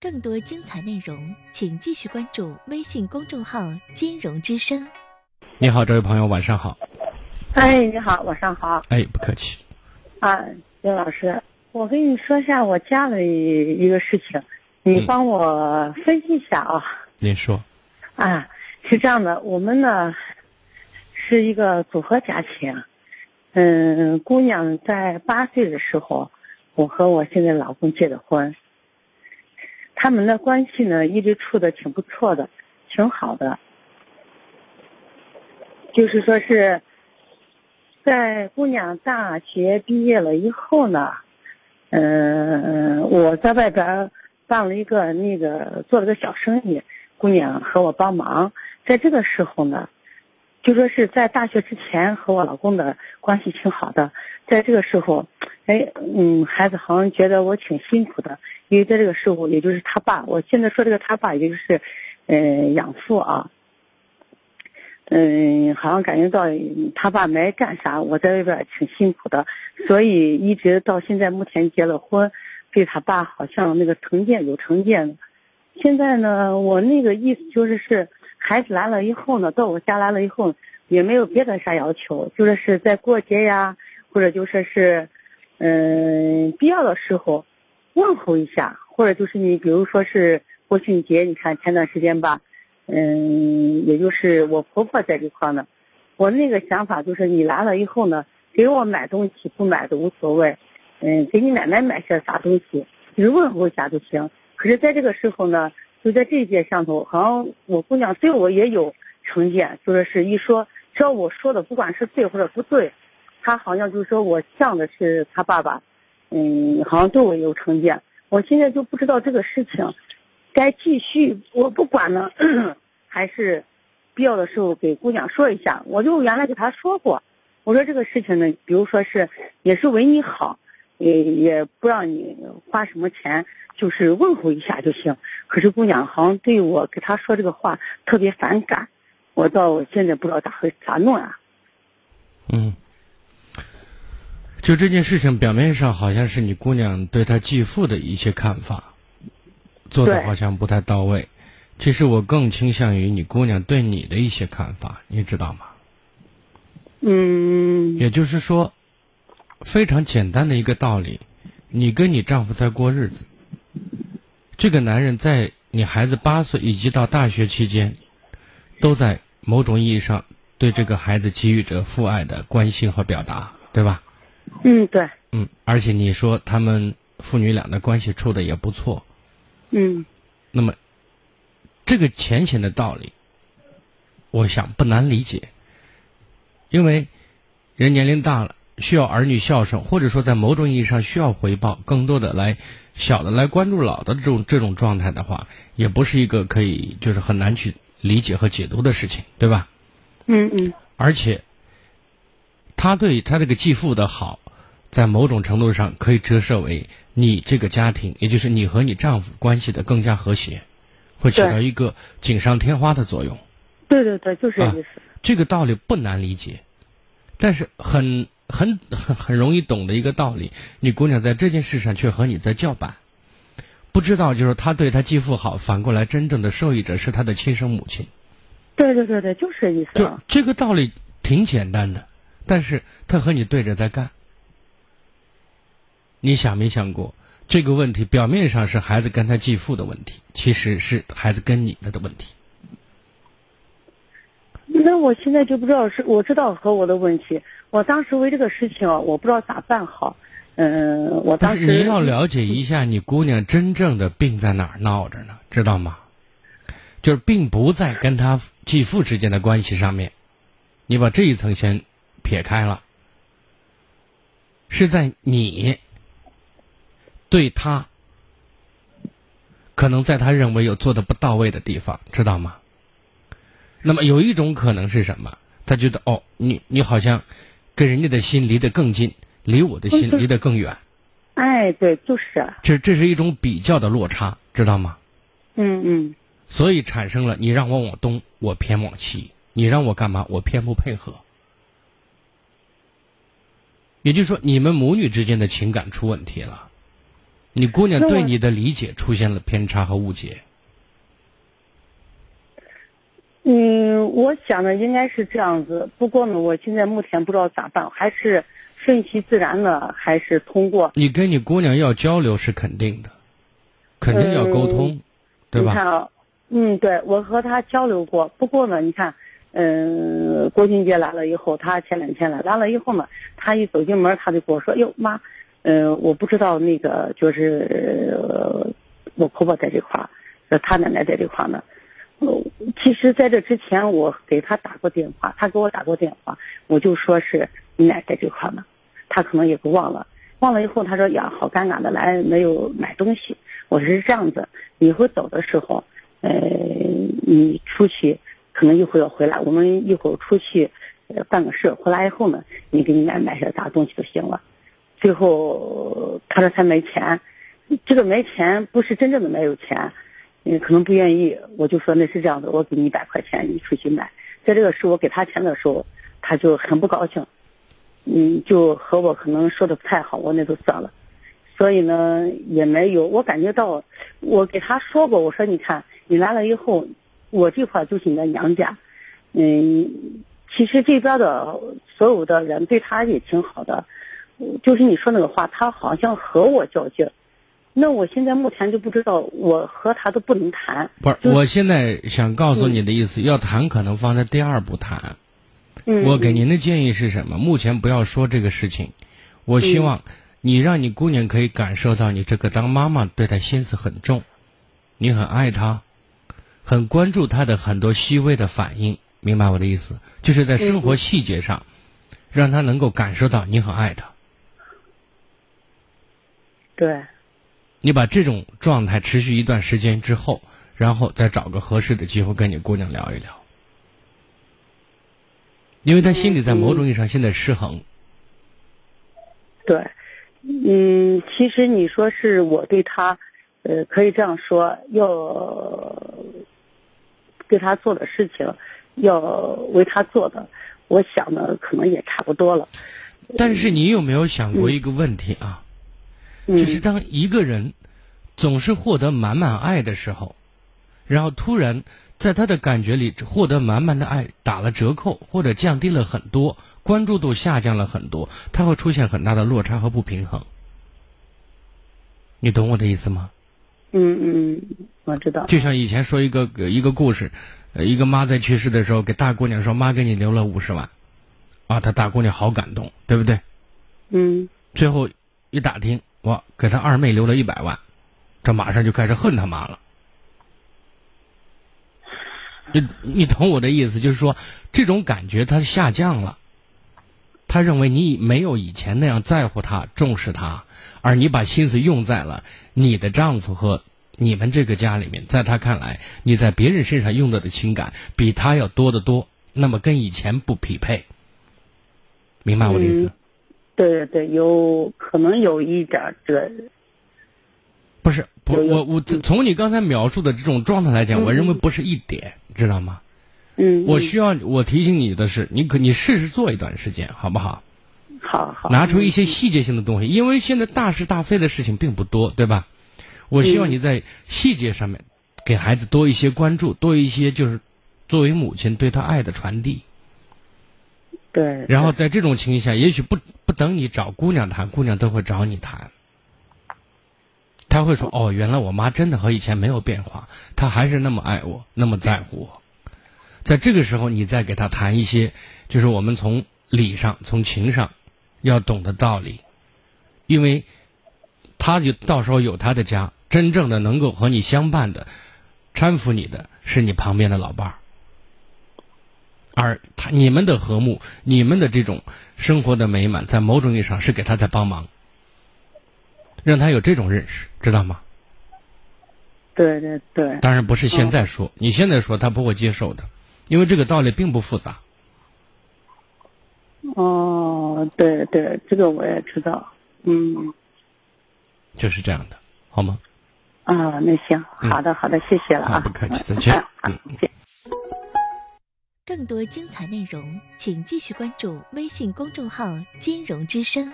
更多精彩内容，请继续关注微信公众号“金融之声”。你好，这位朋友，晚上好。哎，你好，晚上好。哎，不客气。啊，刘老师，我跟你说一下我家的一个事情，你帮我分析一下啊。您说。啊，是这样的，我们呢是一个组合家庭。嗯，姑娘在八岁的时候，我和我现在老公结的婚。他们的关系呢，一直处的挺不错的，挺好的。就是说是，在姑娘大学毕业了以后呢，嗯，我在外边办了一个那个做了个小生意，姑娘和我帮忙。在这个时候呢，就说是在大学之前和我老公的关系挺好的，在这个时候，哎，嗯，孩子好像觉得我挺辛苦的。因为在这个时候，也就是他爸，我现在说这个他爸，也就是，嗯，养父啊，嗯，好像感觉到他爸没干啥，我在外边挺辛苦的，所以一直到现在目前结了婚，对他爸好像那个成见有成见。现在呢，我那个意思就是是，孩子来了以后呢，到我家来了以后，也没有别的啥要求，就是是在过节呀，或者就说是，嗯，必要的时候。问候一下，或者就是你，比如说是国庆节，你看前段时间吧，嗯，也就是我婆婆在这块呢，我那个想法就是你来了以后呢，给我买东西不买都无所谓，嗯，给你奶奶买些啥东西，就是问候一下就行。可是在这个时候呢，就在这一件上头，好像我姑娘对我也有成见，就是是一说，只要我说的不管是对或者不对，他好像就是说我像的是他爸爸。嗯，好像对我有成见，我现在就不知道这个事情该继续，我不管呢，还是必要的时候给姑娘说一下。我就原来给她说过，我说这个事情呢，比如说是也是为你好，也也不让你花什么钱，就是问候一下就行。可是姑娘好像对我给她说这个话特别反感，我到现在不知道咋回咋弄啊。嗯。就这件事情，表面上好像是你姑娘对她继父的一些看法，做的好像不太到位。其实我更倾向于你姑娘对你的一些看法，你知道吗？嗯。也就是说，非常简单的一个道理，你跟你丈夫在过日子，这个男人在你孩子八岁以及到大学期间，都在某种意义上对这个孩子给予着父爱的关心和表达，对吧？嗯，对。嗯，而且你说他们父女俩的关系处的也不错。嗯。那么，这个浅显的道理，我想不难理解。因为人年龄大了，需要儿女孝顺，或者说在某种意义上需要回报，更多的来小的来关注老的这种这种状态的话，也不是一个可以就是很难去理解和解读的事情，对吧？嗯嗯。而且。他对他这个继父的好，在某种程度上可以折射为你这个家庭，也就是你和你丈夫关系的更加和谐，会起到一个锦上添花的作用。对对对，就是这意思。这个道理不难理解，但是很很很很容易懂的一个道理，你姑娘在这件事上却和你在叫板，不知道就是他对他继父好，反过来真正的受益者是他的亲生母亲。对对对对，就是这意思。就这个道理挺简单的。但是他和你对着在干，你想没想过这个问题？表面上是孩子跟他继父的问题，其实是孩子跟你的的问题。那我现在就不知道是我知道和我的问题。我当时为这个事情，我不知道咋办好。嗯，我当时你要了解一下你姑娘真正的病在哪儿闹着呢？知道吗？就是并不在跟他继父之间的关系上面，你把这一层先。撇开了，是在你对他可能在他认为有做的不到位的地方，知道吗？那么有一种可能是什么？他觉得哦，你你好像跟人家的心离得更近，离我的心离得更远。哎，对，就是。这这是一种比较的落差，知道吗？嗯嗯。所以产生了你让我往东，我偏往西；你让我干嘛，我偏不配合。也就是说，你们母女之间的情感出问题了，你姑娘对你的理解出现了偏差和误解。嗯，我想的应该是这样子。不过呢，我现在目前不知道咋办，还是顺其自然的，还是通过。你跟你姑娘要交流是肯定的，肯定要沟通，对吧？你看啊，嗯，对，我和她交流过。不过呢，你看，嗯，国庆节来了以后，她前两天来，来了以后呢，她一走进门，她就跟我说：“哟，妈，嗯，我不知道那个就是我婆婆在这块儿，她奶奶在这块儿呢。”，其实，在这之前，我给他打过电话，他给我打过电话，我就说是你奶在这块呢，他可能也不忘了，忘了以后，他说呀，好尴尬的，来没有买东西。我说是这样子，以后走的时候，呃，你出去，可能一会儿要回来，我们一会儿出去，办个事，回来以后呢，你给你奶买些啥东西就行了。最后他说他没钱，这个没钱不是真正的没有钱。嗯，可能不愿意，我就说那是这样的，我给你一百块钱，你出去买。在这个时候我给他钱的时候，他就很不高兴，嗯，就和我可能说的不太好，我那就算了。所以呢，也没有，我感觉到，我给他说过，我说你看，你来了以后，我这块就是你的娘家，嗯，其实这边的所有的人对他也挺好的，就是你说那个话，他好像和我较劲。那我现在目前就不知道，我和他都不能谈。不是，我现在想告诉你的意思，要谈可能放在第二步谈。嗯。我给您的建议是什么？目前不要说这个事情。我希望你让你姑娘可以感受到你这个当妈妈对她心思很重，你很爱她，很关注他的很多细微的反应。明白我的意思？就是在生活细节上，让他能够感受到你很爱他。对。你把这种状态持续一段时间之后，然后再找个合适的机会跟你姑娘聊一聊，因为他心里在某种意义上现在失衡。对，嗯，其实你说是我对他，呃，可以这样说，要对他做的事情，要为他做的，我想的可能也差不多了。但是你有没有想过一个问题啊？就是当一个人总是获得满满爱的时候，然后突然在他的感觉里获得满满的爱打了折扣，或者降低了很多，关注度下降了很多，他会出现很大的落差和不平衡。你懂我的意思吗？嗯嗯，我知道。就像以前说一个一个故事，一个妈在去世的时候给大姑娘说：“妈给你留了五十万。”啊，她大姑娘好感动，对不对？嗯。最后一打听。我给他二妹留了一百万，这马上就开始恨他妈了。你你懂我的意思，就是说这种感觉它下降了。他认为你没有以前那样在乎他、重视他，而你把心思用在了你的丈夫和你们这个家里面，在他看来，你在别人身上用到的情感比他要多得多，那么跟以前不匹配。明白我的意思？对对对，有可能有一点这，不是不我我从你刚才描述的这种状态来讲，我认为不是一点，知道吗？嗯。我需要我提醒你的是，你可你试试做一段时间，好不好？好好。拿出一些细节性的东西，因为现在大是大非的事情并不多，对吧？我希望你在细节上面给孩子多一些关注，多一些就是作为母亲对他爱的传递。对。然后在这种情况下，也许不。不等你找姑娘谈，姑娘都会找你谈。他会说：“哦，原来我妈真的和以前没有变化，她还是那么爱我，那么在乎我。”在这个时候，你再给他谈一些，就是我们从理上、从情上要懂的道理，因为他就到时候有他的家，真正的能够和你相伴的、搀扶你的是你旁边的老伴儿。而他、你们的和睦、你们的这种生活的美满，在某种意义上是给他在帮忙，让他有这种认识，知道吗？对对对。当然不是现在说，你现在说他不会接受的，因为这个道理并不复杂。哦，对对，这个我也知道，嗯。就是这样的，好吗？啊，那行，好的好的，谢谢了啊，不客气，再见。嗯，再见。更多精彩内容，请继续关注微信公众号“金融之声”。